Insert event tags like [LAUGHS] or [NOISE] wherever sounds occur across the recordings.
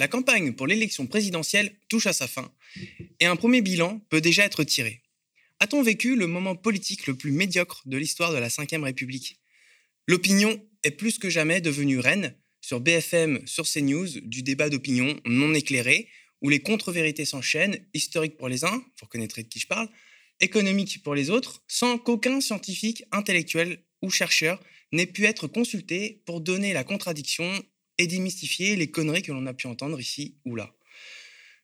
La campagne pour l'élection présidentielle touche à sa fin et un premier bilan peut déjà être tiré. A-t-on vécu le moment politique le plus médiocre de l'histoire de la Ve République? L'opinion est plus que jamais devenue reine sur BFM, sur CNews, du débat d'opinion non éclairé, où les contre-vérités s'enchaînent, historiques pour les uns, vous reconnaîtrez de qui je parle, économiques pour les autres, sans qu'aucun scientifique, intellectuel ou chercheur n'ait pu être consulté pour donner la contradiction et démystifier les conneries que l'on a pu entendre ici ou là.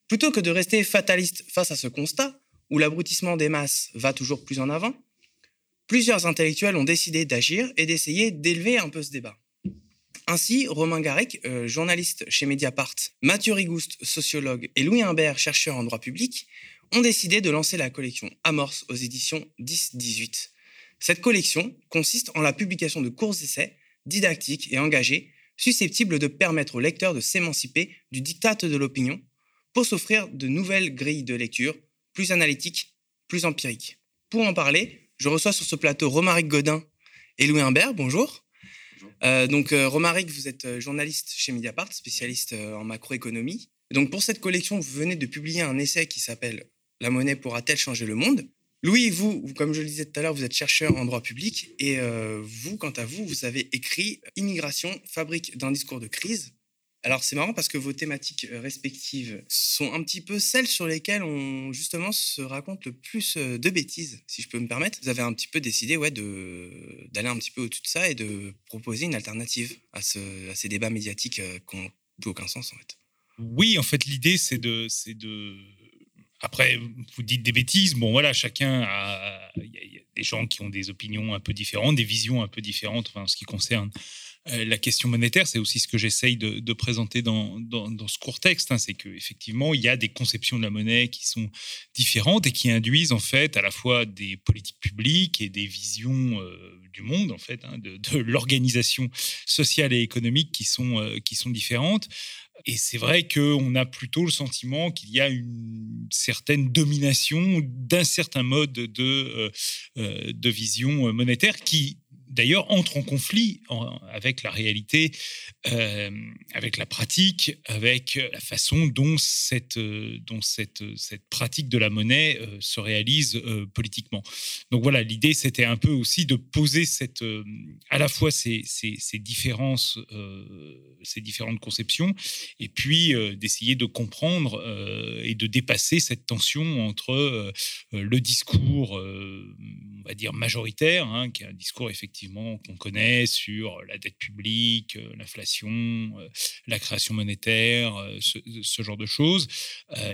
Plutôt que de rester fataliste face à ce constat, où l'abrutissement des masses va toujours plus en avant, plusieurs intellectuels ont décidé d'agir et d'essayer d'élever un peu ce débat. Ainsi, Romain Garec, euh, journaliste chez Mediapart, Mathieu Rigouste, sociologue, et Louis Imbert, chercheur en droit public, ont décidé de lancer la collection Amorce aux éditions 10-18. Cette collection consiste en la publication de courts essais didactiques et engagés susceptibles de permettre aux lecteurs de s'émanciper du diktat de l'opinion pour s'offrir de nouvelles grilles de lecture plus analytiques, plus empiriques. Pour en parler, je reçois sur ce plateau Romaric Godin et Louis Imbert. Bonjour. Euh, donc euh, Romaric, vous êtes euh, journaliste chez Mediapart, spécialiste en macroéconomie. Donc pour cette collection, vous venez de publier un essai qui s'appelle La monnaie pourra-t-elle changer le monde Louis, vous, comme je le disais tout à l'heure, vous êtes chercheur en droit public et euh, vous, quant à vous, vous avez écrit Immigration, fabrique d'un discours de crise. Alors c'est marrant parce que vos thématiques euh, respectives sont un petit peu celles sur lesquelles on justement se raconte le plus euh, de bêtises, si je peux me permettre. Vous avez un petit peu décidé ouais, d'aller un petit peu au-dessus de ça et de proposer une alternative à, ce, à ces débats médiatiques qui n'ont aucun sens en fait. Oui, en fait l'idée c'est de, de après, vous dites des bêtises. Bon, voilà, chacun a. Des gens qui ont des opinions un peu différentes, des visions un peu différentes en ce qui concerne euh, la question monétaire. C'est aussi ce que j'essaye de, présenter dans, ce court texte. Hein. c'est qu'effectivement, il y a des conceptions de la monnaie qui sont différentes et qui induisent en fait à la fois des politiques publiques et des visions euh, du monde, en fait, hein, de, de l'organisation sociale et économique qui sont, euh, qui sont différentes. Et c'est vrai qu'on a plutôt le sentiment qu'il y a une certaine domination d'un certain mode de, euh, euh, de vision monétaire qui d'ailleurs entre en conflit avec la réalité, euh, avec la pratique, avec la façon dont cette, euh, dont cette, cette pratique de la monnaie euh, se réalise politiquement. Donc voilà, l'idée c'était un peu aussi de poser cette, à la fois ces, ces, ces différences, ces différentes conceptions, et puis d'essayer de comprendre et de dépasser cette tension entre le discours, va dire majoritaire, hein, qui est un discours effectivement qu'on connaît sur la dette publique, euh, l'inflation, euh, la création monétaire, euh, ce, genre de choses.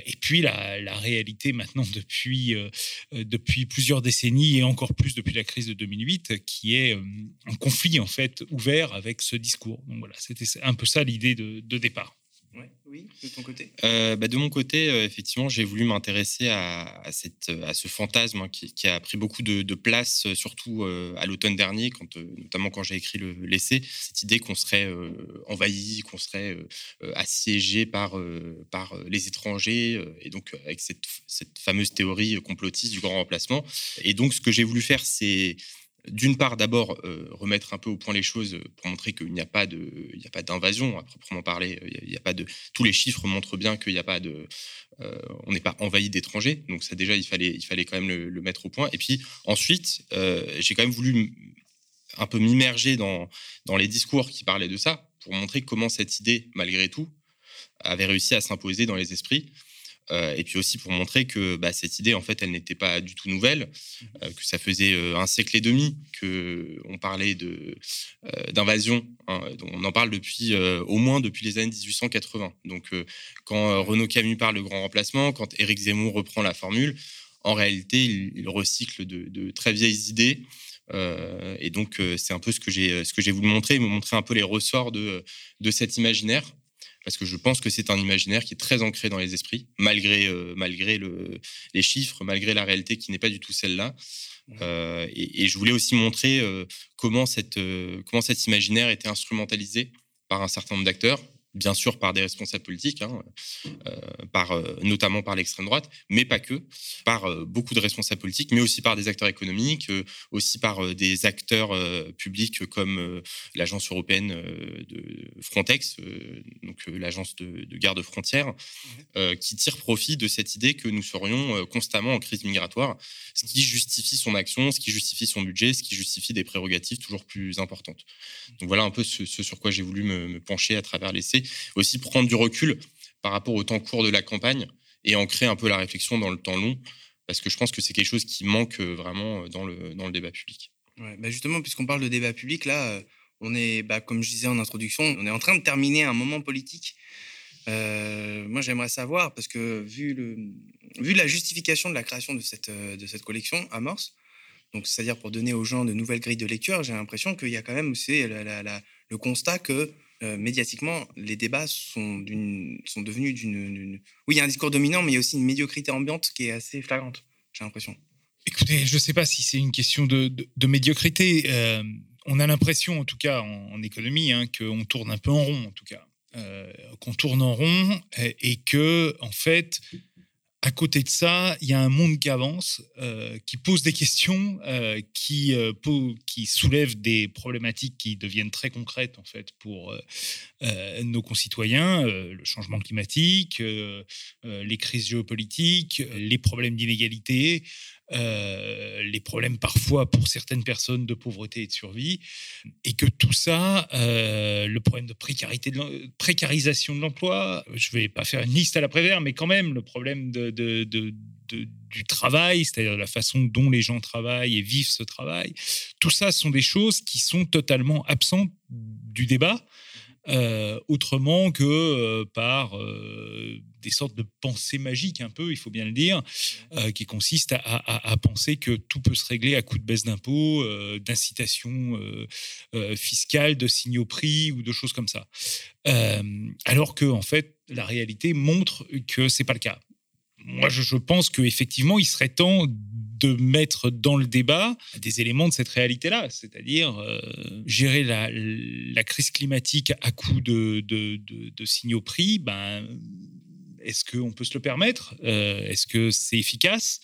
et puis la, réalité maintenant [LAUGHS] depuis, depuis plusieurs décennies et encore plus depuis la crise de 2008, qui est un conflit en fait ouvert avec ce discours. Donc voilà, c'était un peu ça l'idée de départ oui, de ton côté? Euh, bah De mon côté, euh, effectivement, j'ai voulu m'intéresser à, cette, à ce fantasme hein, qui, a pris beaucoup de, place, euh, surtout à l'automne dernier, quand, notamment quand j'ai écrit l'essai. Cette idée qu'on serait envahi, qu'on serait assiégé par, par les étrangers, et donc avec cette, cette fameuse théorie complotiste du grand remplacement. Et donc, ce que j'ai voulu faire, c'est d'une part, d'abord, euh, remettre un peu au point les choses pour montrer qu'il n'y a pas d'invasion à proprement parler. Il n'y a, pas de, tous les chiffres montrent bien qu'il n'y a pas de, euh, on n'est pas envahi d'étrangers. Donc ça déjà, il fallait, il fallait quand même le, mettre au point. Et puis ensuite, euh, j'ai quand même voulu un peu m'immerger dans, dans les discours qui parlaient de ça pour montrer comment cette idée, malgré tout, avait réussi à s'imposer dans les esprits. Euh, et puis aussi pour montrer que bah, cette idée, en fait, elle n'était pas du tout nouvelle, mmh euh, que ça faisait euh, un siècle et demi qu'on parlait d'invasion. Hein, on en parle depuis au moins depuis les années 1880. Donc, quand Renaud Camus parle de grand remplacement, quand Éric Zemmour reprend la formule, en réalité, il, recycle de, très vieilles idées. et donc, c'est un peu ce que j'ai voulu montrer, me montrer un peu les ressorts de, de cet imaginaire parce que je pense que c'est un imaginaire qui est très ancré dans les esprits, malgré, euh, malgré le, les chiffres, malgré la réalité qui n'est pas du tout celle-là. Euh, et, je voulais aussi montrer euh, comment, cette, comment cet imaginaire était instrumentalisé par un certain nombre d'acteurs, bien sûr par des responsables politiques, hein, euh, par, euh, notamment par l'extrême droite, mais pas que, par euh, beaucoup de responsables politiques, mais aussi par des acteurs économiques, aussi par des acteurs publics comme l'agence européenne de Frontex, donc l'agence de, garde frontières, qui tirent profit de cette idée que nous serions constamment en crise migratoire, ce qui justifie son action, ce qui justifie son budget, ce qui justifie des prérogatives toujours plus importantes. Donc voilà un peu ce, sur quoi j'ai voulu me, me pencher à travers l'essai aussi prendre du recul par rapport au temps court de la campagne et ancrer un peu la réflexion dans le temps long, parce que je pense que c'est quelque chose qui manque euh, vraiment euh, dans le, dans le débat public. Bah justement, puisqu'on parle de débat public, là, euh, on est, bah, comme je disais en introduction, on est en train de terminer un moment politique. moi, j'aimerais savoir, parce que vu, le, vu la justification de la création de cette, de cette collection, Amorce, donc c'est-à-dire pour donner aux gens de nouvelles grilles de lecture, j'ai l'impression qu'il y a quand même aussi le constat que euh, médiatiquement, les débats sont, devenus d'une. Oui, il y a un discours dominant, mais il y a aussi une médiocrité ambiante qui est assez flagrante, j'ai l'impression. Écoutez, je ne sais pas si c'est une question de, médiocrité. Euh, on a l'impression, en tout cas en, économie, hein, qu'on tourne un peu en rond, en tout cas. Euh, qu'on tourne en rond et, et que, en fait, à côté de ça, il y a un monde qui avance, euh, qui pose des questions, euh, qui, euh, qui soulève des problématiques qui deviennent très concrètes en fait pour nos concitoyens, le changement climatique, les crises géopolitiques, les problèmes d'inégalité, euh, les problèmes parfois pour certaines personnes de pauvreté et de survie, et que tout ça, euh, le problème de précarité, de précarisation de l'emploi, je ne vais pas faire une liste à l'après-vert, mais quand même le problème de, du travail, c'est-à-dire la façon dont les gens travaillent et vivent ce travail, tout ça sont des choses qui sont totalement absentes du débat. Euh, autrement que par des sortes de pensées magiques un peu, il faut bien le dire, euh, qui consistent à, penser que tout peut se régler à coup de baisse d'impôts, euh, d'incitation euh, fiscale, de signaux prix ou de choses comme ça. alors que en fait, la réalité montre que c'est pas le cas. Moi, je, pense qu'effectivement, il serait temps de mettre dans le débat des éléments de cette réalité-là, c'est-à-dire gérer la, crise climatique à coup de, de signaux prix. Ben, est-ce qu'on peut se le permettre? Euh, Est-ce que c'est efficace?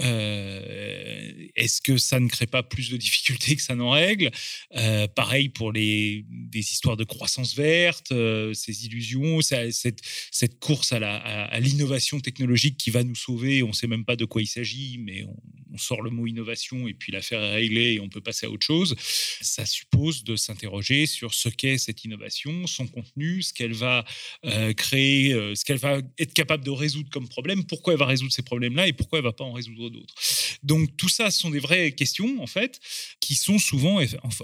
Euh, Est-ce que ça ne crée pas plus de difficultés que ça n'en règle? Euh, Pareil pour les, des histoires de croissance verte, ces illusions, cette, cette, course à l'innovation technologique qui va nous sauver. On ne sait même pas de quoi il s'agit, mais on, sort le mot innovation et puis l'affaire est réglée et on peut passer à autre chose. Ça suppose de s'interroger sur ce qu'est cette innovation, son contenu, ce qu'elle va euh, créer, euh, ce qu'elle va être capable de résoudre comme problème, pourquoi elle va résoudre ces problèmes-là et pourquoi elle va pas en résoudre Donc tout ça sont des vraies questions en fait qui sont souvent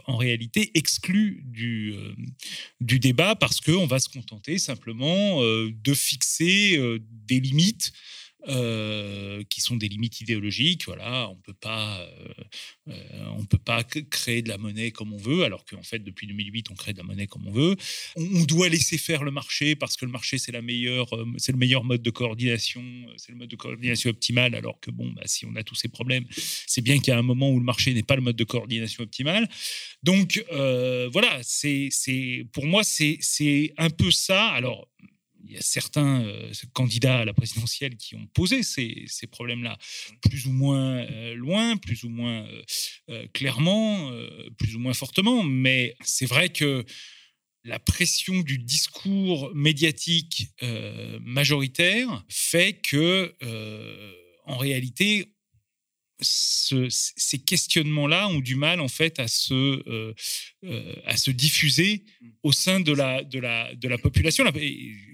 en, réalité exclues du, euh, du débat parce qu'on va se contenter simplement de fixer des limites euh, qui sont des limites idéologiques. Voilà, on peut pas, euh, euh, on peut pas créer de la monnaie comme on veut, alors qu'en fait depuis 2008 on crée de la monnaie comme on veut. On, doit laisser faire le marché parce que le marché c'est la meilleure, c'est le meilleur mode de coordination, c'est le mode de coordination optimal. Alors que bon, bah, si on a tous ces problèmes, c'est bien qu'il y a un moment où le marché n'est pas le mode de coordination optimal. Donc voilà, c'est, pour moi c'est, c'est un peu ça. Alors il y a certains euh, candidats à la présidentielle qui ont posé ces, problèmes-là, plus ou moins euh, loin, plus ou moins euh, clairement, plus ou moins fortement, mais c'est vrai que la pression du discours médiatique majoritaire fait que, en réalité, ces questionnements-là ont du mal en fait à se, euh, euh, à se diffuser au sein de la, de la, de la population.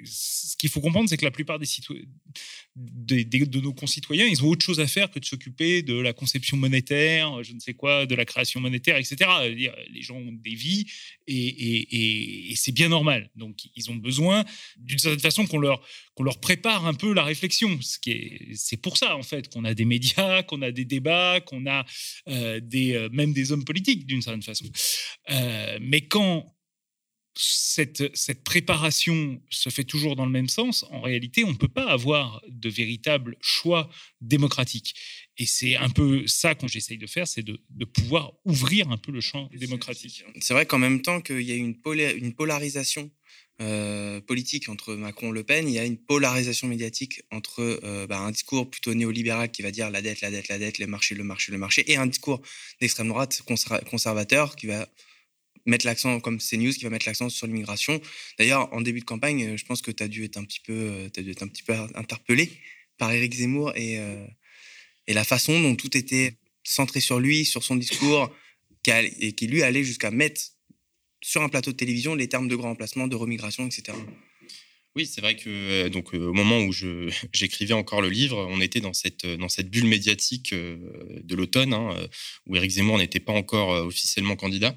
Ce qu'il faut comprendre, c'est que la plupart des, de nos concitoyens, ils ont autre chose à faire que de s'occuper de la conception monétaire, je ne sais quoi, de la création monétaire, etc. Les gens ont des vies et, c'est bien normal. Donc, ils ont besoin, d'une certaine façon, qu'on leur, leur prépare un peu la réflexion. C'est pour ça, en fait, qu'on a des médias, qu'on a des débats, qu'on a euh, des, euh, même des hommes politiques, d'une certaine façon. Euh, mais quand cette, cette, préparation se fait toujours dans le même sens, en réalité, on ne peut pas avoir de véritable choix démocratique. Et c'est un peu ça qu'on j'essaye de faire, c'est de, de, pouvoir ouvrir un peu le champ démocratique. C'est vrai qu'en même temps qu'il y a une, une polarisation euh, politique entre Macron et Le Pen, il y a une polarisation médiatique entre euh, bah, un discours plutôt néolibéral qui va dire la dette, la dette, la dette, les marchés, le marché, le marché, et un discours d'extrême droite conservateur qui va mettre l'accent, comme CNews, qui va mettre l'accent sur l'immigration. D'ailleurs, en début de campagne, je pense que tu as dû être un petit peu, as dû être un petit peu interpellé par Éric Zemmour et, et la façon dont tout était centré sur lui, sur son discours, et qui lui allait jusqu'à mettre sur un plateau de télévision les termes de grand emplacement, de remigration, etc. Oui, c'est vrai que euh, donc euh, au moment où [LAUGHS] j'écrivais encore le livre, on était dans cette dans cette bulle médiatique euh, de l'automne hein, où Éric Zemmour n'était pas encore officiellement candidat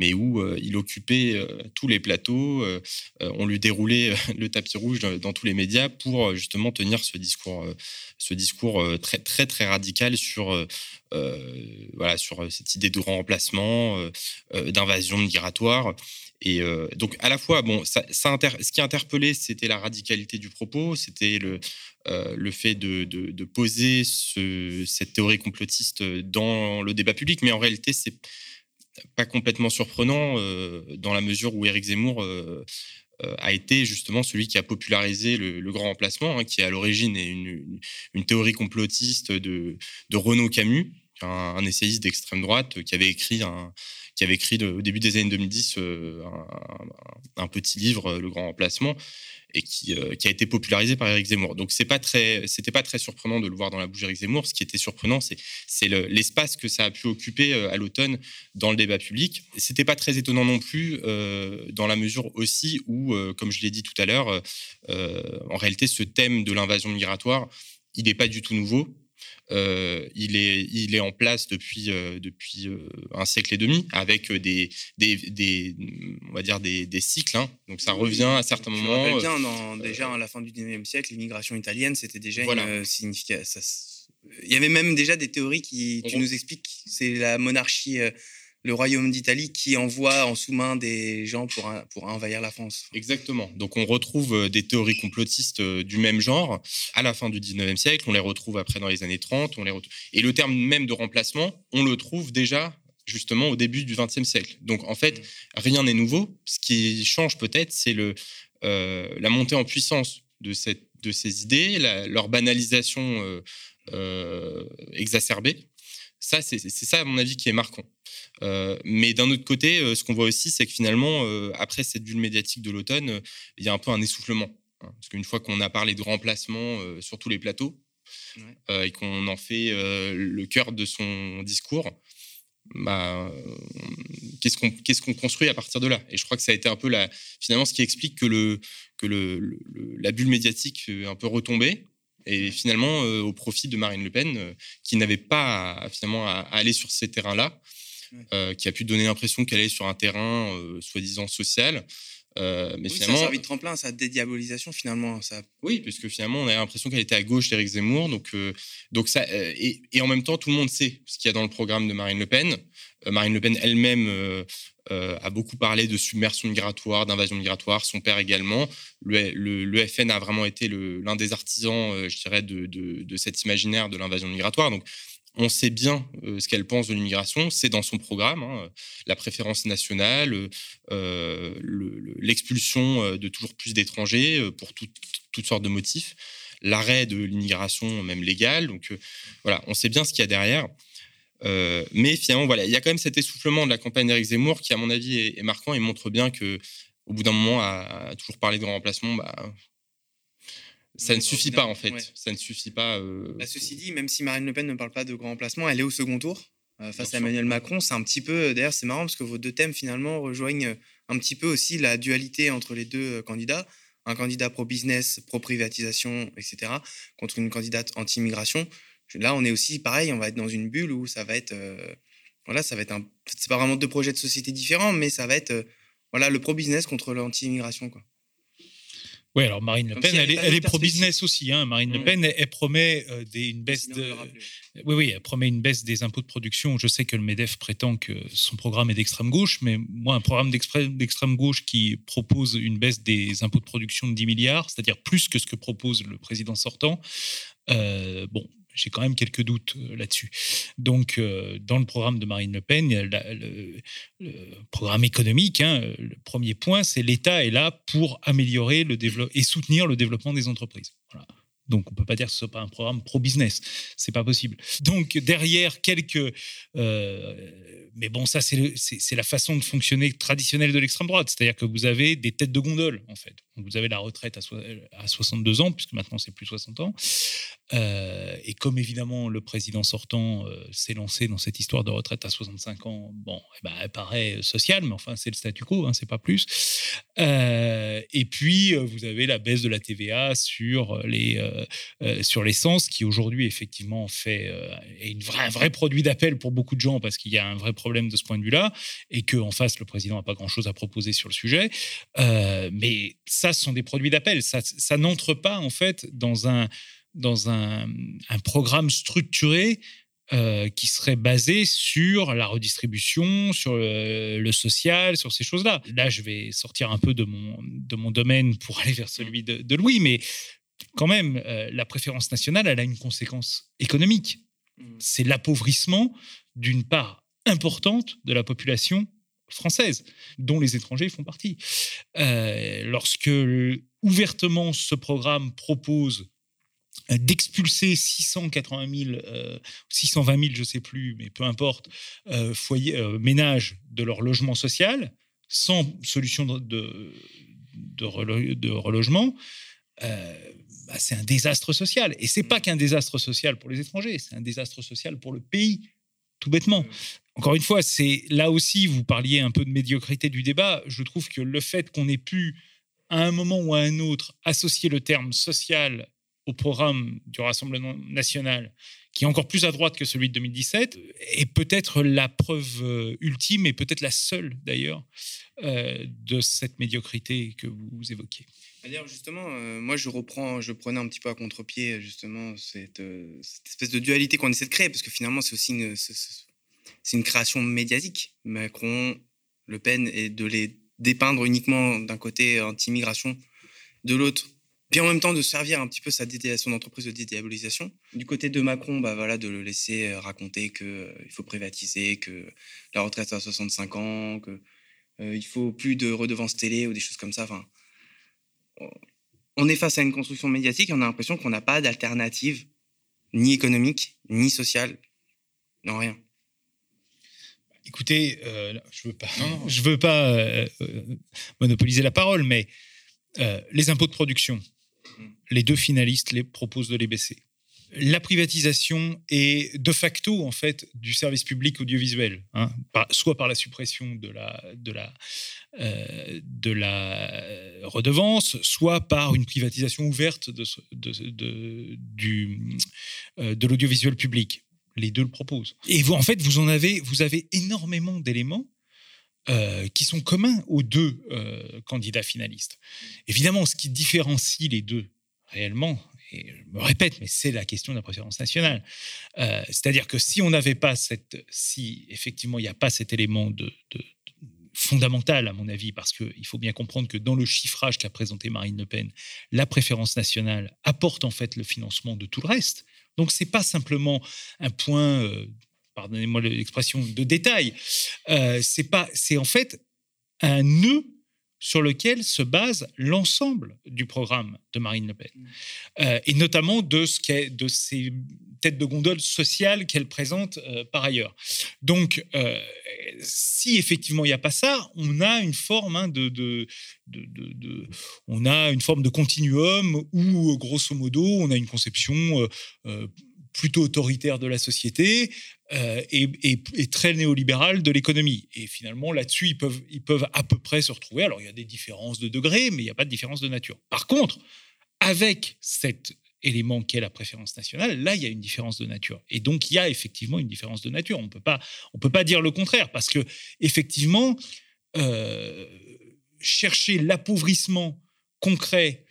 mais où euh, il occupait euh, tous les plateaux. Euh, on lui déroulait le tapis rouge dans, tous les médias pour justement tenir ce discours, ce discours très très très radical sur voilà sur cette idée de remplacement, d'invasion migratoire. Et donc, à la fois, bon, ce qui interpellait, c'était la radicalité du propos, c'était le, le fait de, de, poser ce, cette théorie complotiste dans le débat public. Mais en réalité, c'est pas complètement surprenant euh, dans la mesure où Éric Zemmour euh, euh, a été justement celui qui a popularisé le, grand emplacement, hein, qui à l'origine une, une, théorie complotiste de Renaud Camus, un, essayiste d'extrême droite qui avait écrit un, qui avait écrit au début des années 2010 un, petit livre, Le Grand Emplacement, et qui, euh, a été popularisé par Éric Zemmour. Donc c'est pas c'était pas très surprenant de le voir dans la bouche d'Éric Zemmour. Ce qui était surprenant, c'est, l'espace que ça a pu occuper euh, à l'automne dans le débat public. C'était pas très étonnant non plus euh, dans la mesure aussi où, comme je l'ai dit tout à l'heure, en réalité ce thème de l'invasion migratoire, il n'est pas du tout nouveau. Euh, il, est, il est en place depuis, euh, depuis euh, un siècle et demi avec des, des, des on va dire des, des cycles. Hein. Donc ça revient à certains moments. bien, déjà à la fin du 19e siècle, l'immigration italienne, c'était déjà une signification. Il y avait même déjà des théories qui, tu nous expliques, c'est la monarchie le royaume d'Italie qui envoie en sous-main des gens pour, pour envahir la France. Exactement. Donc on retrouve euh, des théories complotistes euh, du même genre à la fin du 19e siècle, on les retrouve après dans les années 30, on les Et le terme même de remplacement, on le trouve déjà justement au début du 20e siècle. Donc en fait, mmh. rien n'est nouveau. Ce qui change peut-être, c'est le, euh, la montée en puissance de, cette, de ces idées, leur banalisation exacerbée. Ça, c'est ça, à mon avis, qui est marquant. Euh, mais d'un autre côté, euh, ce qu'on voit aussi, c'est que finalement, euh, après cette bulle médiatique de l'automne, il y a un peu un essoufflement. Hein. parce qu'une fois qu'on a parlé de remplacement sur tous les plateaux et qu'on en fait le cœur de son discours, bah, qu'est-ce qu'on construit à partir de là? Et je crois que ça a été un peu la, finalement ce qui explique que, le, que le, la bulle médiatique est un peu retombée et finalement au profit de Marine Le Pen qui n'avait pas finalement à aller sur ces terrains-là euh, qui a pu donner l'impression qu'elle est sur un terrain euh, soi-disant social. Euh, mais finalement, ça a servi de tremplin sa dédiabolisation finalement. Ça... Oui, puisque finalement on a l'impression qu'elle était à gauche d'Éric Zemmour, donc donc ça et, et, en même temps tout le monde sait ce qu'il y a dans le programme de Marine Le Pen. Marine Le Pen elle-même a beaucoup parlé de submersion migratoire, d'invasion migratoire, son père également. Le, le, FN a vraiment été l'un des artisans, je dirais, de, de, de, cet imaginaire de l'invasion migratoire. Donc on sait bien euh, ce qu'elle pense de l'immigration, c'est dans son programme, hein, la préférence nationale, euh, l'expulsion euh, de toujours plus d'étrangers pour toutes sortes de motifs, l'arrêt de l'immigration même légale. Donc voilà, on sait bien ce qu'il y a derrière. mais finalement, voilà, il y a quand même cet essoufflement de la campagne d'Éric Zemmour qui, à mon avis, est, marquant et montre bien que, au bout d'un moment, à, toujours parler de remplacement, bah, ça ne suffit pas en fait. Ça ne suffit pas. Euh, bah, ceci dit, même si Marine Le Pen ne parle pas de grand emplacement, elle est au second tour euh, face à Emmanuel Macron. C'est un petit peu. Euh, d'ailleurs, c'est marrant parce que vos deux thèmes finalement rejoignent un petit peu aussi la dualité entre les deux candidats. Un candidat pro-business, pro-privatisation, etc., contre une candidate anti-immigration. Là, on est aussi pareil. On va être dans une bulle où ça va être. voilà, ça va être un. C'est pas vraiment deux projets de société différents, mais ça va être. voilà, le pro-business contre l'anti-immigration, quoi. Oui, alors Marine Le Pen, elle, est, pro-business aussi. Hein. Marine Le Pen, elle, promet euh, des, une baisse de. Oui, oui, elle promet une baisse des impôts de production. Je sais que le Medef prétend que son programme est d'extrême gauche, mais moi, un programme d'extrême gauche qui propose une baisse des impôts de production de 10 milliards, c'est-à-dire plus que ce que propose le président sortant. Euh, bon, j'ai quand même quelques doutes là-dessus. Donc, dans le programme de Marine Le Pen, le, programme économique, hein, le premier point, c'est l'État est là pour améliorer le et soutenir le développement des entreprises. Donc, on peut pas dire que ce soit pas un programme pro-business. C'est pas possible. Donc, derrière quelques. Euh, mais bon, ça, c'est la façon de fonctionner traditionnelle de l'extrême droite. C'est-à-dire que vous avez des têtes de gondole, en fait. Vous avez la retraite à, 62 ans, puisque maintenant, c'est plus 60 ans. Euh, et comme évidemment, le président sortant euh, s'est lancé dans cette histoire de retraite à 65 ans, bon, eh ben, elle paraît sociale, mais enfin, c'est le statu quo, hein, c'est pas plus. et puis, vous avez la baisse de la TVA sur les euh, euh, sur l'essence, qui aujourd'hui effectivement fait euh, est une vraie, un vrai produit d'appel pour beaucoup de gens parce qu'il y a un vrai problème de ce point de vue-là et qu'en face le président n'a pas grand-chose à proposer sur le sujet. mais ça, ce sont des produits d'appel. Ça, ça n'entre pas en fait dans un dans un, un programme structuré qui serait basé sur la redistribution, sur le, social, sur ces choses-là. Là, je vais sortir un peu de mon, de mon domaine pour aller vers celui de, de Louis, mais quand même, euh, la préférence nationale, elle a une conséquence économique. Mmh. C'est l'appauvrissement d'une part importante de la population française, dont les étrangers font partie. Euh, lorsque ouvertement ce programme propose euh, d'expulser 680 000, 620 000, je ne sais plus, mais peu importe, foyers, ménages de leur logement social, sans solution de, de, de relogement, bah, c'est un désastre social. Et c'est pas qu'un désastre social pour les étrangers, c'est un désastre social pour le pays, tout bêtement. Encore une fois, c'est là aussi, vous parliez un peu de médiocrité du débat. Je trouve que le fait qu'on ait pu, à un moment ou à un autre, associer le terme social au programme du Rassemblement national, qui est encore plus à droite que celui de 2017, est peut-être la preuve euh, ultime et peut-être la seule d'ailleurs euh, de cette médiocrité que vous évoquiez. D'ailleurs, justement, euh, moi, je reprends, je prenais un petit peu à contre-pied, justement, cette, espèce de dualité qu'on essaie de créer, parce que finalement, c'est aussi une, c'est une création médiatique. Macron, Le Pen, et de les dépeindre uniquement d'un côté anti-immigration, de l'autre, puis en même temps de servir un petit peu sa son entreprise de dédiabolisation. Du côté de Macron, bah voilà, de le laisser euh, raconter qu'il il faut privatiser, que la retraite à 65 ans, que il faut plus de redevances télé ou des choses comme ça. Enfin, on est face à une construction médiatique et on a l'impression qu'on n'a pas d'alternative, ni économique, ni sociale, non rien. Écoutez, euh, je veux pas, [LAUGHS] je veux pas euh, euh, monopoliser la parole, mais les impôts de production, mm. les deux finalistes les proposent de les baisser la privatisation est de facto en fait du service public audiovisuel, hein, soit par la suppression de la de la de la redevance, soit par une privatisation ouverte de de, du de l'audiovisuel public. Les deux le proposent. Et vous en fait vous en avez vous avez énormément d'éléments euh, qui sont communs aux deux candidats finalistes. Évidemment, ce qui différencie les deux réellement, et je me répète, mais c'est la question de la préférence nationale. Euh, c'est-à-dire que si on n'avait pas cette, si effectivement il n'y a pas cet élément de, fondamental à mon avis, parce qu'il faut bien comprendre que dans le chiffrage qu'a présenté Marine Le Pen, la préférence nationale apporte en fait le financement de tout le reste. Donc c'est pas simplement un point, euh, pardonnez-moi l'expression de détail, euh, c'est pas, c'est en fait un nœud sur lequel se base l'ensemble du programme de Marine Le Pen, mmh. euh, et notamment de, ce de ces têtes de gondole sociales qu'elle présente euh, par ailleurs. Donc, euh, si effectivement il n'y a pas ça, on a une forme hein, de, de, de, on a une forme de continuum où, grosso modo, on a une conception plutôt autoritaire de la société euh, et, très néolibérale de l'économie. Et finalement, là-dessus, ils peuvent, ils peuvent à peu près se retrouver. Alors, il y a des différences de degrés, mais il n'y a pas de différence de nature. Par contre, avec cet élément qu'est la préférence nationale, là, il y a une différence de nature. Et donc, il y a effectivement une différence de nature. On on peut pas dire le contraire, parce que effectivement, euh, chercher l'appauvrissement concret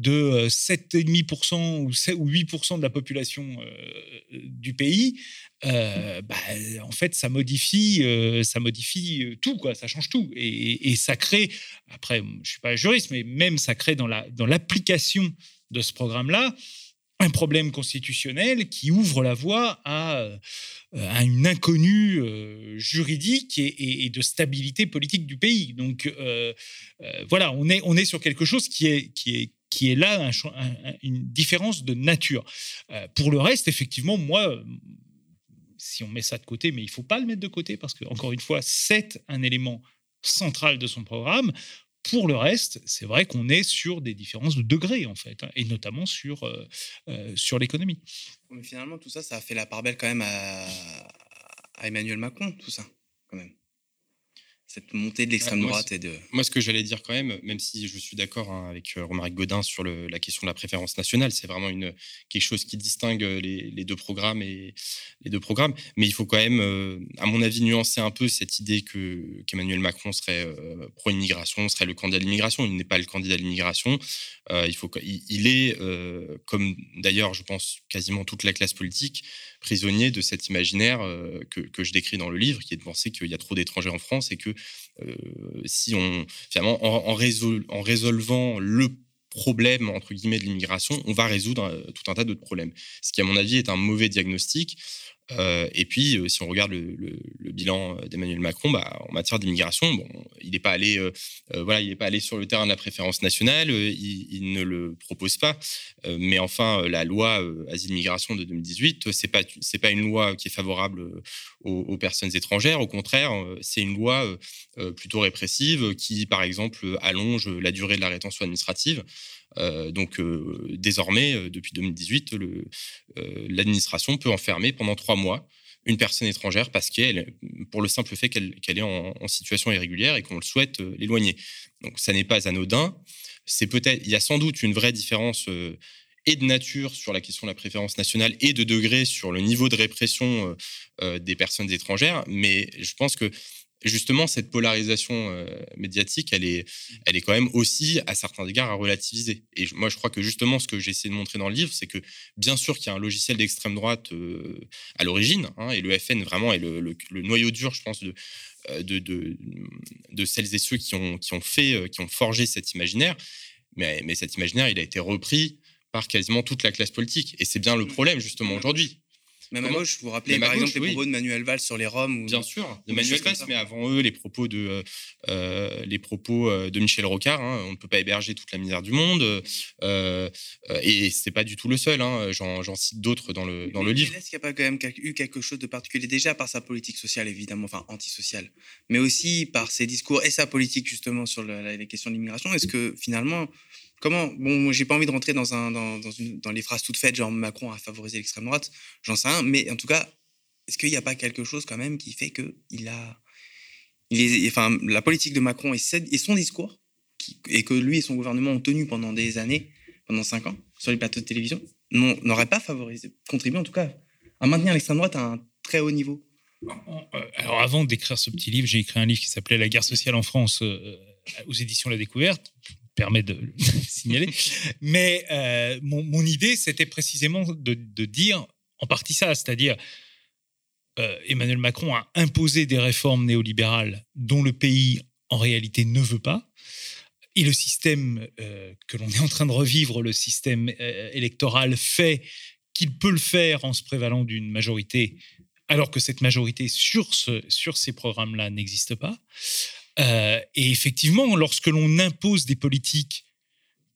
de 7,5% euh, ou 8% de la population euh, du pays, euh, bah, en fait, ça modifie, ça modifie tout, quoi. Ça change tout, et, ça crée. Après, je suis pas juriste, mais même ça crée dans la dans l'application de ce programme-là un problème constitutionnel qui ouvre la voie à, à une inconnue juridique et, de stabilité politique du pays. Donc voilà, on est, on est sur quelque chose qui est, qui est, qui est là une différence de nature. pour le reste, effectivement, moi, si on met ça de côté, mais il faut pas le mettre de côté parce que, encore une fois, c'est un élément central de son programme. Pour le reste, c'est vrai qu'on est sur des différences de degrés, en fait, hein, et notamment sur, euh, euh, sur l'économie. Mais finalement, tout ça, ça a fait la part belle quand même à, à Emmanuel Macron, tout ça, quand même cette montée de l'extrême droite et de. Moi, ce que j'allais dire quand même, même si je suis d'accord hein, avec euh, Romaric Godin sur la question de la préférence nationale, c'est vraiment une, quelque chose qui distingue les, deux programmes et les deux programmes. Mais il faut quand même, euh, à mon avis, nuancer un peu cette idée que qu'Emmanuel Macron serait euh, pro-immigration, serait le candidat à l'immigration. Il n'est pas le candidat à l'immigration. il faut, il est, comme d'ailleurs, je pense quasiment toute la classe politique, prisonnier de cet imaginaire euh, que, je décris dans le livre, qui est de penser qu'il y a trop d'étrangers en France et que euh, si on, finalement, en, en, résolvant le problème entre guillemets de l'immigration, on va résoudre euh, tout un tas d'autres problèmes. Ce qui, à mon avis, est un mauvais diagnostic. Euh, et puis, euh, si on regarde le, bilan d'Emmanuel Macron, bah, en matière d'immigration, il n'est pas allé, voilà, il n'est pas allé sur le terrain de la préférence nationale. Il, ne le propose pas. mais enfin, la loi asile-migration de 2018, c'est pas, c'est pas une loi qui est favorable aux, aux personnes étrangères. Au contraire, c'est une loi plutôt répressive qui, par exemple, allonge la durée de la rétention administrative. Euh, donc euh, désormais, euh, depuis 2018, l'administration peut enfermer pendant trois mois une personne étrangère parce qu'elle, pour le simple fait qu'elle est en, situation irrégulière et qu'on le souhaite l'éloigner. Donc ça n'est pas anodin. C'est peut-être, il y a sans doute une vraie différence et de nature sur la question de la préférence nationale et de degré sur le niveau de répression des personnes étrangères, mais je pense que justement, cette polarisation euh, médiatique, elle est, elle est quand même aussi, à certains égards, à relativiser. Et moi, je crois que justement, ce que j'ai essayé de montrer dans le livre, c'est que bien sûr qu'il y a un logiciel d'extrême droite euh, à l'origine, hein, et le FN vraiment est le, noyau dur, je pense, euh, de, de, de, celles et ceux qui ont, qui ont fait, qui ont forgé cet imaginaire. Mais, mais cet imaginaire, il a été repris par quasiment toute la classe politique. Et c'est bien le mmh. problème, justement, aujourd'hui. Même à gauche, vous vous rappelez par exemple les propos de Manuel Valls sur les Roms Bien sûr, de Manuel Valls, mais avant eux, les propos de, euh, euh, les propos euh, de Michel Rocard. Hein, on ne peut pas héberger toute la misère du monde. Euh, et c'est pas du tout le seul. Hein, J'en cite d'autres dans le, dans le livre. Est-ce qu'il n'y a pas quand même eu quelque chose de particulier déjà par sa politique sociale, évidemment, enfin antisociale, mais aussi par ses discours et sa politique justement sur les questions de l'immigration Est-ce que finalement comment Bon, j'ai pas envie de rentrer dans, un, dans, dans, les phrases toutes faites, genre Macron a favorisé l'extrême droite, j'en sais rien, mais en tout cas, est-ce qu'il n'y a pas quelque chose quand même qui fait que il a, il est, enfin, la politique de Macron et, et son discours, et que lui et son gouvernement ont tenu pendant des années, pendant cinq ans, sur les plateaux de télévision, n'aurait pas favorisé, contribué en tout cas à maintenir l'extrême droite à un très haut niveau? Euh, alors avant d'écrire ce petit livre, j'ai écrit un livre qui s'appelait La guerre sociale en France euh, aux éditions La Découverte permet de le [LAUGHS] signaler. Mais euh, mon, idée, c'était précisément de, dire en partie ça, c'est-à-dire euh, Emmanuel Macron a imposé des réformes néolibérales dont le pays en réalité ne veut pas. Et le système euh, que l'on est en train de revivre, le système électoral, fait qu'il peut le faire en se prévalant d'une majorité, alors que cette majorité sur, ce, sur ces programmes-là n'existe pas. Euh, et effectivement, lorsque l'on impose des politiques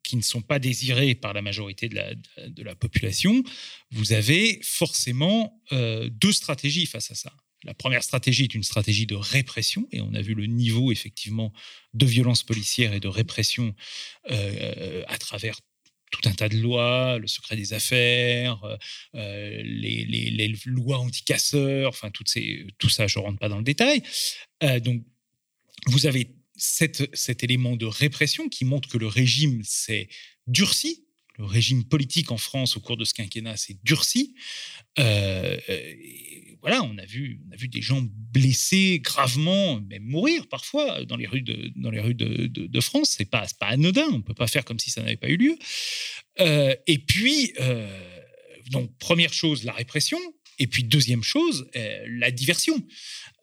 qui ne sont pas désirées par la majorité de la, population, vous avez forcément euh, deux stratégies face à ça. La première stratégie est une stratégie de répression, et on a vu le niveau effectivement de violence policière et de répression euh, à travers tout un tas de lois, le secret des affaires, les, lois anti-casseurs, enfin toutes ces, tout ça, je ne rentre pas dans le détail. donc vous avez cet élément de répression qui montre que le régime s'est durci. Le régime politique en France au cours de ce quinquennat s'est durci. Euh, voilà, on a, vu, des gens blessés gravement, même mourir parfois dans les rues de, France. C'est pas, pas anodin. On peut pas faire comme si ça n'avait pas eu lieu. Euh, et puis, euh, donc première chose, la répression Et puis, deuxième chose, euh, la diversion.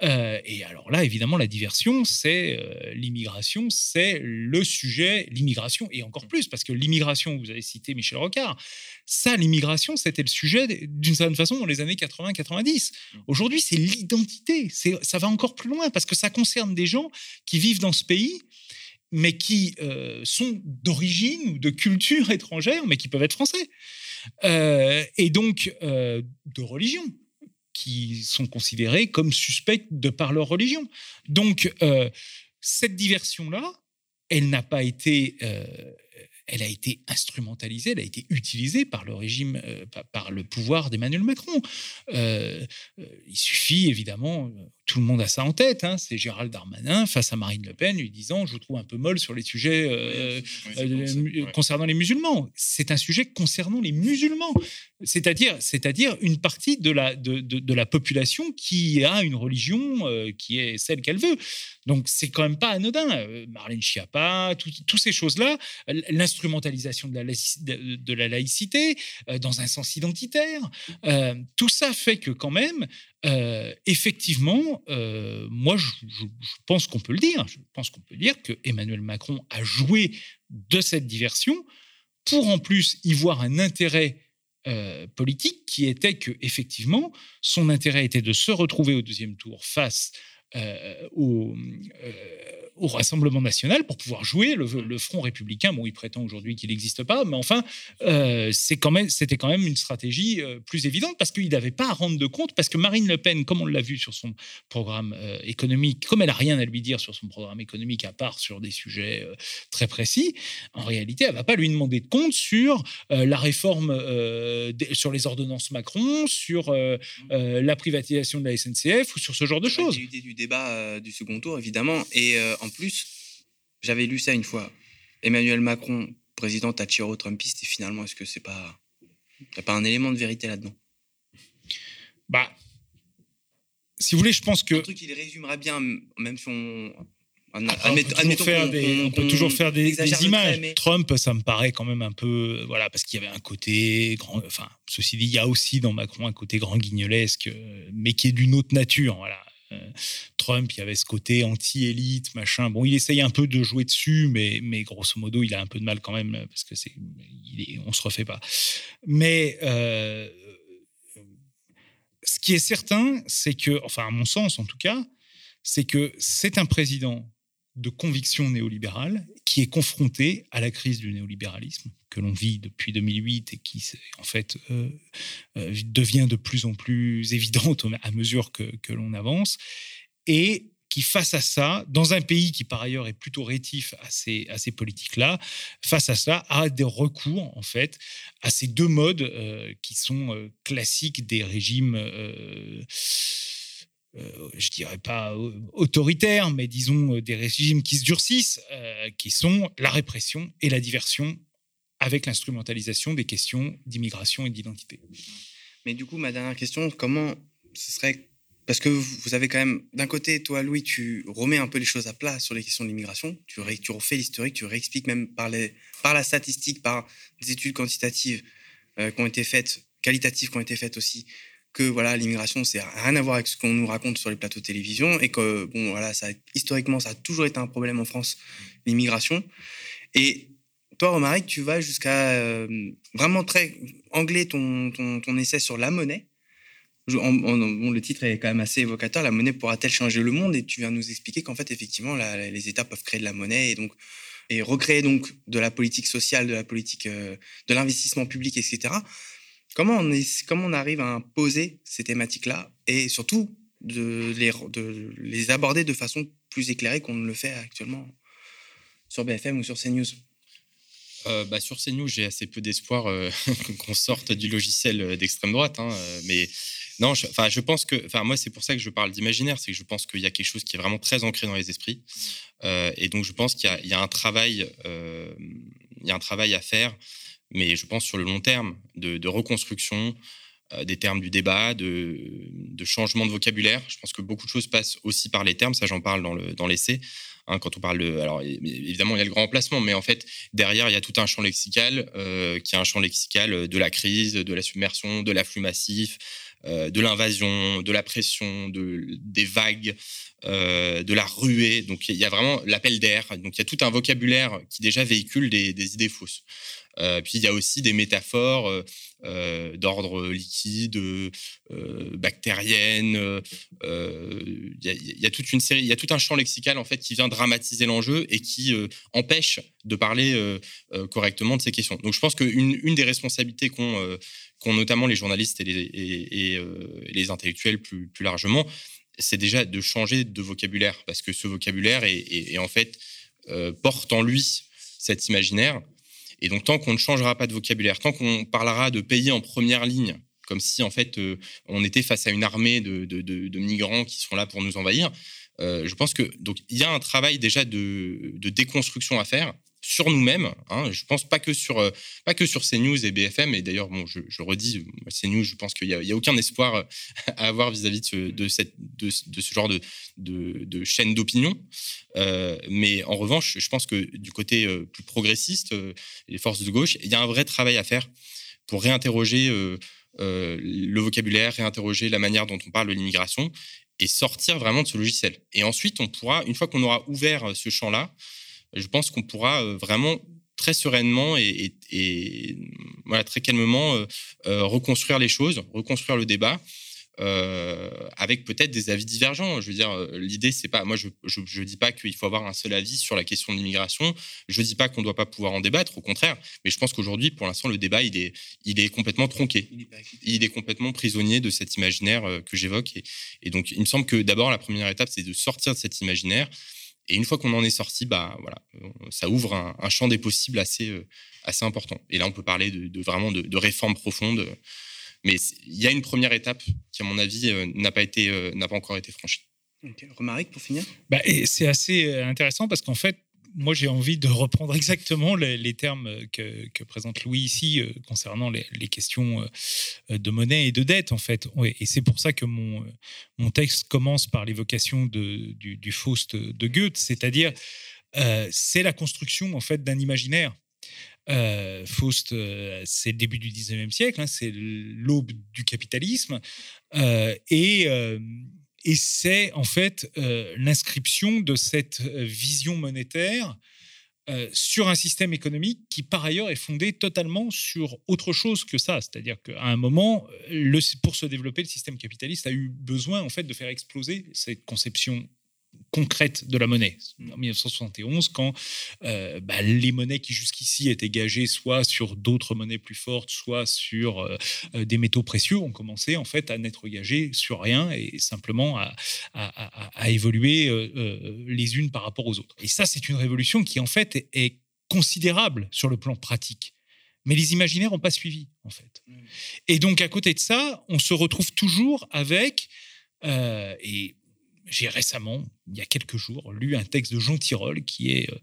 Euh, et alors là, évidemment, la diversion, c'est euh, l'immigration, c'est le sujet, l'immigration, et encore plus, parce que l'immigration, vous avez cité Michel Rocard, ça, l'immigration, c'était le sujet d'une certaine façon dans les années 80-90. Aujourd'hui, c'est l'identité, ça va encore plus loin, parce que ça concerne des gens qui vivent dans ce pays mais qui sont d'origine ou de culture [LAUGHS] étrangère, mais qui peuvent être français. Euh, et donc euh, de religion qui sont considérés comme suspects de par leur religion. Donc euh, cette diversion-là, elle n'a pas été elle a été instrumentalisée, elle a été utilisée par le régime, par le pouvoir d'Emmanuel Macron. il suffit évidemment, tout le monde a ça en tête. Hein. C'est Gérald Darmanin face à Marine Le Pen lui disant Je vous trouve un peu molle sur les sujets euh, euh, concernant les musulmans. C'est un sujet concernant les musulmans, c'est-à-dire, c'est-à-dire une partie de la, de, de, la population qui a une religion euh, qui est celle qu'elle veut. Donc, c'est quand même pas anodin. Marlène Schiappa, toutes ces choses-là, l'instrumentalisation de la, de la laïcité dans un sens identitaire, tout ça fait que quand même, euh, effectivement, euh, moi, je, pense qu'on peut le dire. Je pense qu'on peut dire que Emmanuel Macron a joué de cette diversion pour en plus y voir un intérêt euh, politique qui était que effectivement, son intérêt était de se retrouver au deuxième tour face au au Rassemblement national pour pouvoir jouer le, Front républicain. Bon, il prétend aujourd'hui qu'il n'existe pas, mais enfin, euh, c'est quand même, c'était quand même une stratégie euh, plus évidente parce qu'il n'avait pas à rendre de compte, parce que Marine Le Pen, comme on l'a vu sur son programme euh, économique, comme elle n'a rien à lui dire sur son programme économique à part sur des sujets très précis, en réalité, elle va pas lui demander de compte sur la réforme, sur les ordonnances Macron, sur la privatisation de la SNCF ou sur ce genre de choses. Du débat du second tour, évidemment, et en plus, j'avais lu ça une fois. Emmanuel Macron, président Tachiro Trumpiste, et finalement, est-ce que c'est pas. Il pas un élément de vérité là-dedans? Bah. Si vous voulez, je pense que. Un truc qui résumera bien, même si on. on, peut toujours faire des, images. Trump, ça me paraît quand même un peu. Voilà, parce qu'il y avait un côté. Grand, enfin, ceci dit, il y a aussi dans Macron un côté grand guignolesque, mais qui est d'une autre nature. Voilà. Euh, Trump, il y avait ce côté anti-élite, machin. Bon, il essaye un peu de jouer dessus, mais, mais grosso modo, il a un peu de mal quand même, parce que c'est, on se refait pas. Mais euh, ce qui est certain, c'est que, enfin, à mon sens en tout cas, c'est que c'est un président de conviction néolibérale qui est confronté à la crise du néolibéralisme que l'on vit depuis 2008 et qui en fait euh, euh, devient de plus en plus [LAUGHS] évidente à mesure que, l'on avance et qui, face à ça, dans un pays qui par ailleurs est plutôt rétif à ces, à ces politiques-là, face à ça, a des recours en fait à ces deux modes euh, qui sont classiques des régimes je dirais pas autoritaires, mais disons euh, des régimes qui se durcissent, euh, qui sont la répression et la diversion avec l'instrumentalisation des questions d'immigration et d'identité. Mais du coup, ma dernière question, comment ce serait parce que vous avez quand même, d'un côté, toi, Louis, tu remets un peu les choses à plat sur les questions de l'immigration. Tu, tu refais l'historique, tu réexpliques même par, les, par la statistique, par des études quantitatives qui ont été faites, qualitatives qui ont été faites aussi, que voilà l'immigration c'est rien à voir avec ce qu'on nous raconte sur les plateaux de télévision et que bon voilà ça historiquement ça a toujours été un problème en France l'immigration. Et toi Romaric tu vas jusqu'à euh, vraiment très anglais ton, ton, ton, essai sur la monnaie. Bon, le titre est quand même assez évocateur la monnaie pourra-t-elle changer le monde? Et tu viens nous expliquer qu'en fait effectivement les États peuvent créer de la monnaie et donc et recréer donc de la politique sociale de la politique euh, de l'investissement public etc Comment on, arrive à imposer ces thématiques-là et surtout de les, de les aborder de façon plus éclairée qu'on ne le fait actuellement sur BFM ou sur CNews? Euh, bah, sur CNews, j'ai assez peu d'espoir euh, [LAUGHS] qu'on sorte du logiciel euh, d'extrême droite. Hein, mais non, je, je pense que, moi, c'est pour ça que je parle d'imaginaire, c'est que je pense qu'il y a quelque chose qui est vraiment très ancré dans les esprits. et donc, je pense qu'il y, a un travail, il y a un travail à faire mais je pense sur le long terme, de, reconstruction euh, des termes du débat, de, changement de vocabulaire. Je pense que beaucoup de choses passent aussi par les termes, ça j'en parle dans l'essai. Dans hein, quand on parle de, alors évidemment il y a le grand emplacement, mais en fait derrière il y a tout un champ lexical euh, qui est un champ lexical de la crise, de la submersion, de l'afflux massif, de l'invasion, de la pression, de, des vagues, de la ruée. Donc il y a vraiment l'appel d'air. Donc il y a tout un vocabulaire qui déjà véhicule des, idées fausses. puis il y a aussi des métaphores euh, d'ordre liquide, euh, bactérienne. Il y, a toute une série, il y a tout un champ lexical en fait qui vient dramatiser l'enjeu et qui euh, empêche de parler correctement de ces questions. Donc je pense qu'une une des responsabilités qu'ont notamment les journalistes et les, intellectuels plus largement, c'est déjà de changer de vocabulaire parce que ce vocabulaire est, en fait porte en lui cet imaginaire. Et donc, tant qu'on ne changera pas de vocabulaire, tant qu'on parlera de pays en première ligne, comme si en fait euh, on était face à une armée de, migrants qui sont là pour nous envahir, euh, je pense que donc il y a un travail déjà de, déconstruction à faire sur nous-mêmes. Hein. Je pense pas que sur euh, pas que sur CNews et BFM. Et d'ailleurs, bon, je, redis, CNews, je pense qu'il n'y a, aucun espoir euh, [LAUGHS] à avoir vis-à-vis de, ce, cette, de, ce genre de, de, chaîne d'opinion. Euh, mais en revanche, je pense que du côté plus progressiste, les forces de gauche, il y a un vrai travail à faire pour réinterroger le vocabulaire, réinterroger la manière dont on parle de l'immigration et sortir vraiment de ce logiciel. Et ensuite, on pourra, une fois qu'on aura ouvert ce champ-là, je pense qu'on pourra euh, vraiment très sereinement et, voilà, très calmement euh, euh, reconstruire les choses, reconstruire le débat. avec peut-être des avis divergents. Je veux dire, l'idée, c'est pas. Moi, je ne dis pas qu'il faut avoir un seul avis sur la question de l'immigration. Je ne dis pas qu'on ne doit pas pouvoir en débattre, au contraire. Mais je pense qu'aujourd'hui, pour l'instant, le débat, il est, il est complètement tronqué. Il est, complètement prisonnier de cet imaginaire que j'évoque. Et, et, donc, il me semble que d'abord, la première étape, c'est de sortir de cet imaginaire et une fois qu'on en est sorti, bah, voilà, ça ouvre un, champ des possibles assez, euh, assez important. Et là, on peut parler de, vraiment de, réformes profondes. Mais il y a une première étape qui, à mon avis, euh, n'a pas, été, euh, n'a pas encore été franchie. Okay. Romaric, pour finir? Bah, C'est assez intéressant parce qu'en fait, moi, j'ai envie de reprendre exactement les, termes que, présente Louis ici euh, concernant les, questions euh, de monnaie et de dette, en fait. Et c'est pour ça que mon, mon texte commence par l'évocation du, du, Faust de Goethe, c'est-à-dire euh, c'est la construction, en fait, d'un imaginaire. Faust, c'est le début du 19e siècle, hein, c'est l'aube du capitalisme. et et c'est en fait euh, l'inscription de cette euh, vision monétaire euh, sur un système économique qui, par ailleurs, est fondé totalement sur autre chose que ça. C'est-à-dire qu'à un moment, pour se développer, le système capitaliste a eu besoin en fait de faire exploser cette conception concrète de la monnaie. En 1971, quand euh, bah, les monnaies qui jusqu'ici étaient gagées soit sur d'autres monnaies plus fortes, soit sur euh, euh, des métaux précieux, ont commencé en fait à n'être gagées sur rien et simplement à, évoluer les unes par rapport aux autres. Et ça, c'est une révolution qui en fait est, considérable sur le plan pratique. Mais les imaginaires n'ont pas suivi, en fait. Mmh. Et donc, à côté de ça, on se retrouve toujours avec, et j'ai récemment, il y a quelques jours, lu un texte de Jean Tirole, qui est euh,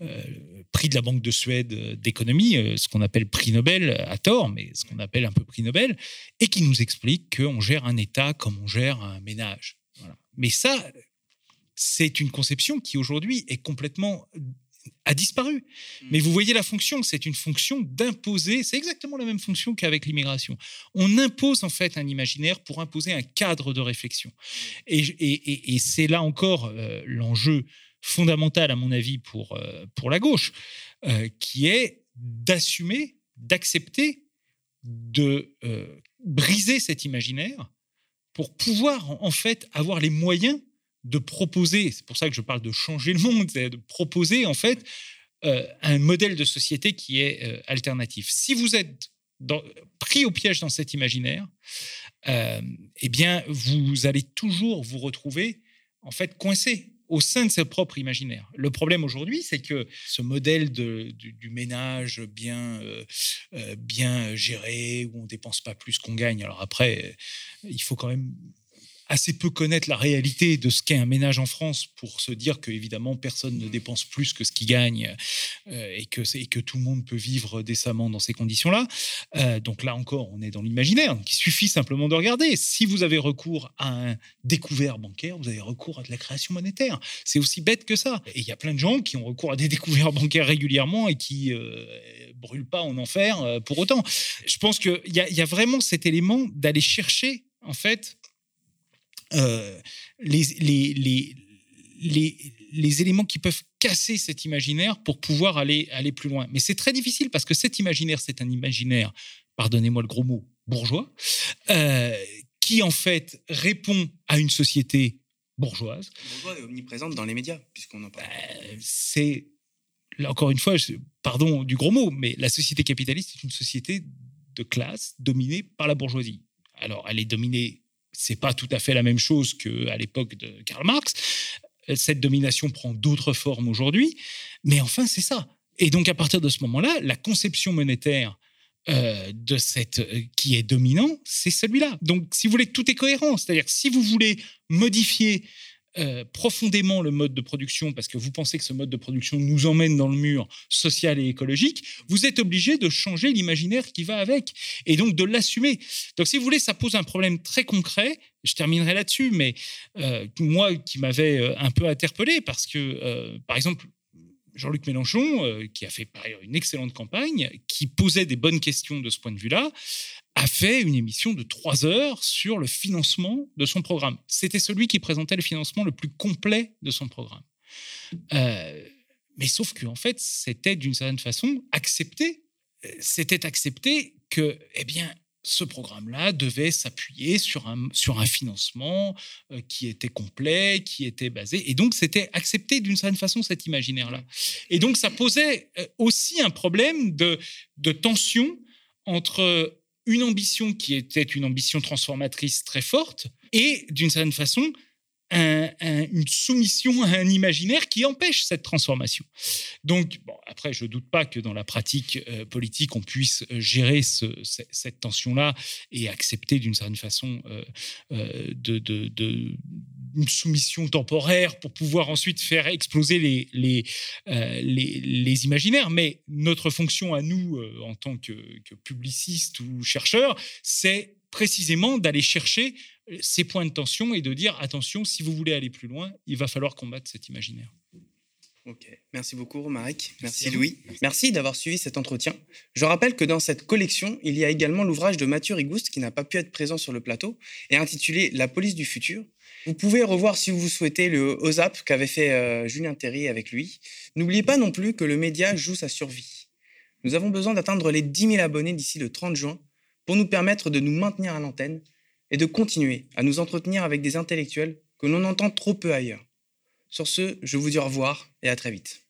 euh, prix de la Banque de Suède euh, d'économie, ce qu'on appelle prix Nobel à tort, mais ce qu'on appelle un peu prix Nobel, et qui nous explique qu'on gère un État comme on gère un ménage. Mais ça, c'est une conception qui aujourd'hui est complètement a disparu. Mmh. Mais vous voyez la fonction, c'est une fonction d'imposer, c'est exactement la même fonction qu'avec l'immigration. On impose en fait un imaginaire pour imposer un cadre de réflexion. Mmh. Et, c'est là encore euh, l'enjeu fondamental, à mon avis, pour, euh, pour la gauche, euh, qui est d'assumer, d'accepter, de briser cet imaginaire pour pouvoir en fait avoir les moyens de proposer, c'est pour ça que je parle de changer le monde, c'est de proposer en fait euh, un modèle de société qui est euh, alternatif. Si vous êtes pris au piège dans cet imaginaire, euh, eh bien, vous allez toujours vous retrouver en fait coincé au sein de ce propre imaginaire. Le problème aujourd'hui, c'est que ce modèle du, ménage bien, bien géré, où on dépense pas plus qu'on gagne, alors après, il faut quand même assez peu connaître la réalité de ce qu'est un ménage en France pour se dire que évidemment personne ne mmh. dépense plus que ce qu'il gagne euh, et, que et que tout le monde peut vivre décemment dans ces conditions-là. Euh, donc là encore, on est dans l'imaginaire. il suffit simplement de regarder. Si vous avez recours à un découvert bancaire, vous avez recours à de la création monétaire. C'est aussi bête que ça. Et il y a plein de gens qui ont recours à des [LAUGHS] découverts bancaires régulièrement et qui euh, brûlent pas en enfer pour autant. Je pense qu'il y, y a vraiment cet élément d'aller chercher en fait, euh, les, les, les, les, les, éléments qui peuvent casser cet imaginaire pour pouvoir aller, aller plus loin. Mais c'est très difficile parce que cet imaginaire, c'est un imaginaire, pardonnez-moi le gros mot, bourgeois, euh, qui en fait répond à une société bourgeoise. Bourgeoise est omniprésente dans les médias, puisqu'on en parle. Euh, c'est, encore une fois, pardon du gros mot, mais la société capitaliste est une société de classe dominée par la bourgeoisie. Alors, elle est dominée c'est pas tout à fait la même chose qu'à l'époque de Karl Marx, cette domination prend d'autres formes aujourd'hui, mais enfin, c'est ça. Et donc, à partir de ce moment-là, la conception monétaire euh, de cette euh, qui est dominant, c'est celui-là. Donc, si vous voulez, tout est cohérent. C'est-à-dire si vous voulez modifier euh, profondément le mode de production parce que vous pensez que ce mode de production nous emmène dans le mur social et écologique, vous êtes obligé de changer l'imaginaire qui va avec et donc de l'assumer. Donc si vous voulez, ça pose un problème très concret. Je terminerai là-dessus, mais euh, moi qui m'avais euh, un peu interpellé parce que, par exemple, Jean-Luc Mélenchon, qui a fait par ailleurs une excellente campagne, qui posait des bonnes questions de ce point de vue-là, a fait une émission de trois heures sur le financement de son programme. C'était celui qui présentait le financement le plus complet de son programme. Euh, mais sauf qu'en en fait, c'était d'une certaine façon accepté. Euh, c'était accepté que, eh bien, ce programme-là devait s'appuyer sur un, sur un financement euh, qui était complet, qui était basé. Et donc, c'était accepté d'une certaine façon cet imaginaire-là. Et donc, ça posait aussi un problème de, de tension entre une ambition qui était une ambition transformatrice très forte et d'une certaine façon une soumission à un imaginaire qui empêche cette transformation. Donc, après, je ne doute pas que dans la pratique euh, politique, on puisse euh, gérer cette tension-là et accepter d'une certaine façon euh, une soumission temporaire pour pouvoir ensuite faire exploser les, imaginaires. Mais notre fonction à nous, en tant que publicistes ou chercheurs, c'est précisément d'aller chercher ces points de tension et de dire attention, si vous voulez aller plus loin, il va falloir combattre cet imaginaire. Ok, merci beaucoup Romaric, merci, Louis, merci d'avoir suivi cet entretien. Je rappelle que dans cette collection, il y a également l'ouvrage de Mathieu Rigouste qui n'a pas pu être présent sur le plateau et intitulé La police du futur. Vous pouvez revoir si vous souhaitez le OZAP qu'avait fait euh, Julien Terry avec lui. N'oubliez pas non plus que le média joue sa survie. Nous avons besoin d'atteindre les 10 000 abonnés d'ici le 30 juin pour nous permettre de nous maintenir à l'antenne et de continuer à nous entretenir avec des intellectuels que l'on entend trop peu ailleurs. Sur ce, je vous dis au revoir et à très vite.